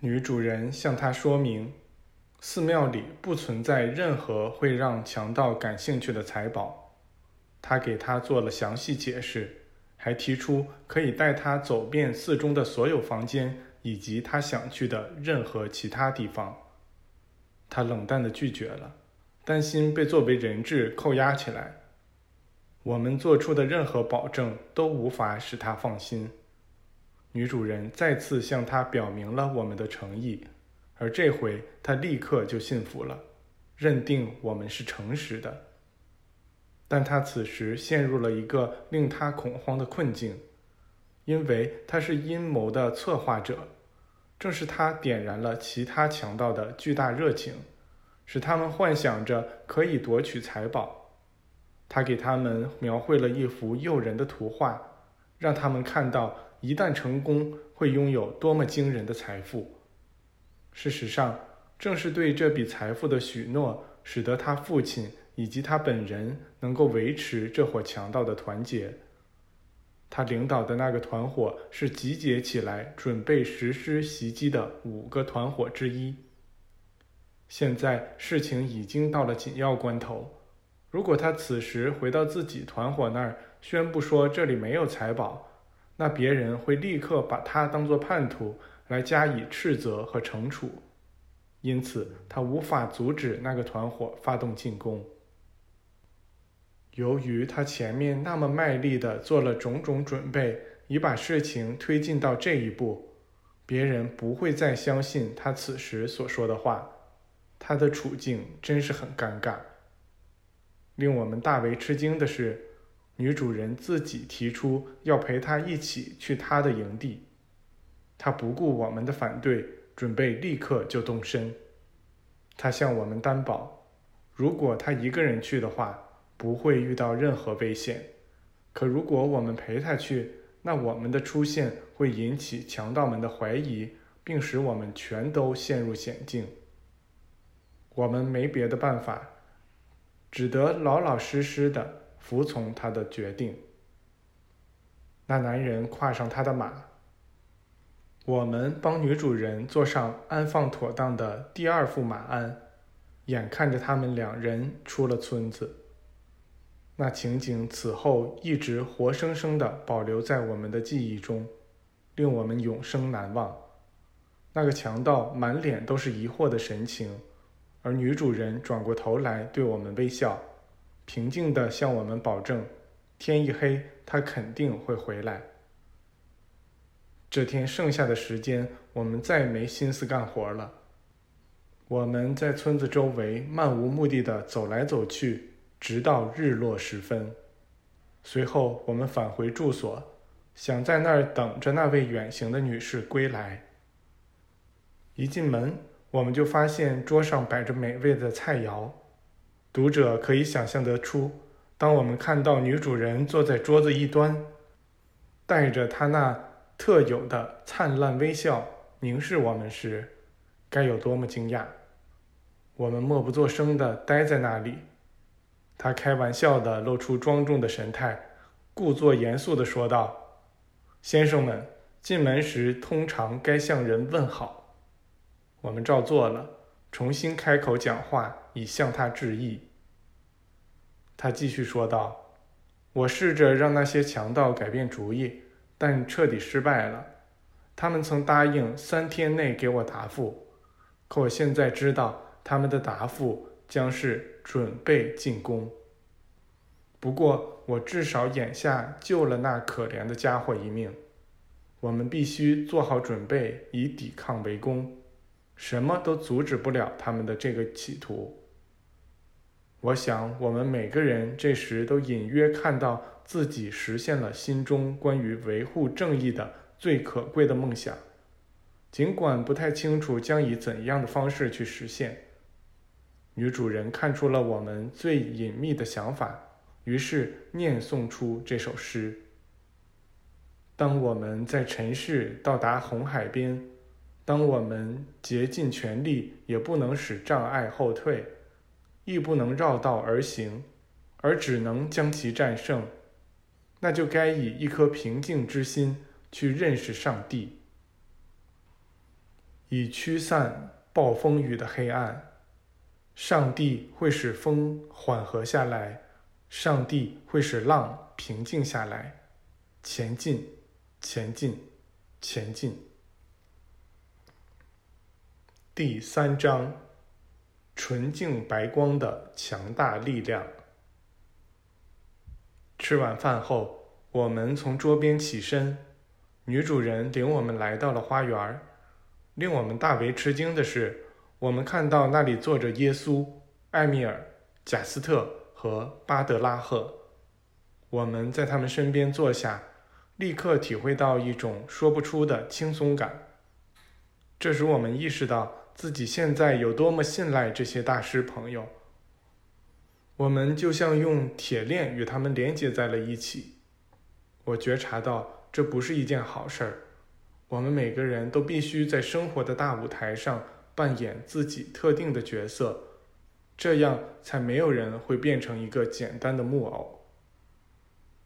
女主人向他说明，寺庙里不存在任何会让强盗感兴趣的财宝。他给他做了详细解释，还提出可以带他走遍寺中的所有房间，以及他想去的任何其他地方。他冷淡地拒绝了，担心被作为人质扣押起来。我们做出的任何保证都无法使他放心。女主人再次向他表明了我们的诚意，而这回他立刻就信服了，认定我们是诚实的。但他此时陷入了一个令他恐慌的困境，因为他是阴谋的策划者。正是他点燃了其他强盗的巨大热情，使他们幻想着可以夺取财宝。他给他们描绘了一幅诱人的图画，让他们看到一旦成功会拥有多么惊人的财富。事实上，正是对这笔财富的许诺，使得他父亲以及他本人能够维持这伙强盗的团结。他领导的那个团伙是集结起来准备实施袭击的五个团伙之一。现在事情已经到了紧要关头，如果他此时回到自己团伙那儿，宣布说这里没有财宝，那别人会立刻把他当作叛徒来加以斥责和惩处，因此他无法阻止那个团伙发动进攻。由于他前面那么卖力地做了种种准备，已把事情推进到这一步，别人不会再相信他此时所说的话。他的处境真是很尴尬。令我们大为吃惊的是，女主人自己提出要陪他一起去他的营地。他不顾我们的反对，准备立刻就动身。他向我们担保，如果他一个人去的话。不会遇到任何危险，可如果我们陪他去，那我们的出现会引起强盗们的怀疑，并使我们全都陷入险境。我们没别的办法，只得老老实实的服从他的决定。那男人跨上他的马，我们帮女主人坐上安放妥当的第二副马鞍，眼看着他们两人出了村子。那情景此后一直活生生地保留在我们的记忆中，令我们永生难忘。那个强盗满脸都是疑惑的神情，而女主人转过头来对我们微笑，平静地向我们保证：天一黑，他肯定会回来。这天剩下的时间，我们再没心思干活了。我们在村子周围漫无目的地走来走去。直到日落时分，随后我们返回住所，想在那儿等着那位远行的女士归来。一进门，我们就发现桌上摆着美味的菜肴。读者可以想象得出，当我们看到女主人坐在桌子一端，带着她那特有的灿烂微笑凝视我们时，该有多么惊讶！我们默不作声地待在那里。他开玩笑地露出庄重的神态，故作严肃地说道：“先生们，进门时通常该向人问好。”我们照做了，重新开口讲话，以向他致意。他继续说道：“我试着让那些强盗改变主意，但彻底失败了。他们曾答应三天内给我答复，可我现在知道他们的答复。”将是准备进攻。不过，我至少眼下救了那可怜的家伙一命。我们必须做好准备，以抵抗围攻。什么都阻止不了他们的这个企图。我想，我们每个人这时都隐约看到自己实现了心中关于维护正义的最可贵的梦想，尽管不太清楚将以怎样的方式去实现。女主人看出了我们最隐秘的想法，于是念诵出这首诗：“当我们在尘世到达红海边，当我们竭尽全力也不能使障碍后退，亦不能绕道而行，而只能将其战胜，那就该以一颗平静之心去认识上帝。”以驱散暴风雨的黑暗。上帝会使风缓和下来，上帝会使浪平静下来。前进，前进，前进。第三章：纯净白光的强大力量。吃晚饭后，我们从桌边起身，女主人领我们来到了花园。令我们大为吃惊的是。我们看到那里坐着耶稣、艾米尔、贾斯特和巴德拉赫。我们在他们身边坐下，立刻体会到一种说不出的轻松感。这使我们意识到自己现在有多么信赖这些大师朋友。我们就像用铁链与他们连接在了一起。我觉察到这不是一件好事儿。我们每个人都必须在生活的大舞台上。扮演自己特定的角色，这样才没有人会变成一个简单的木偶。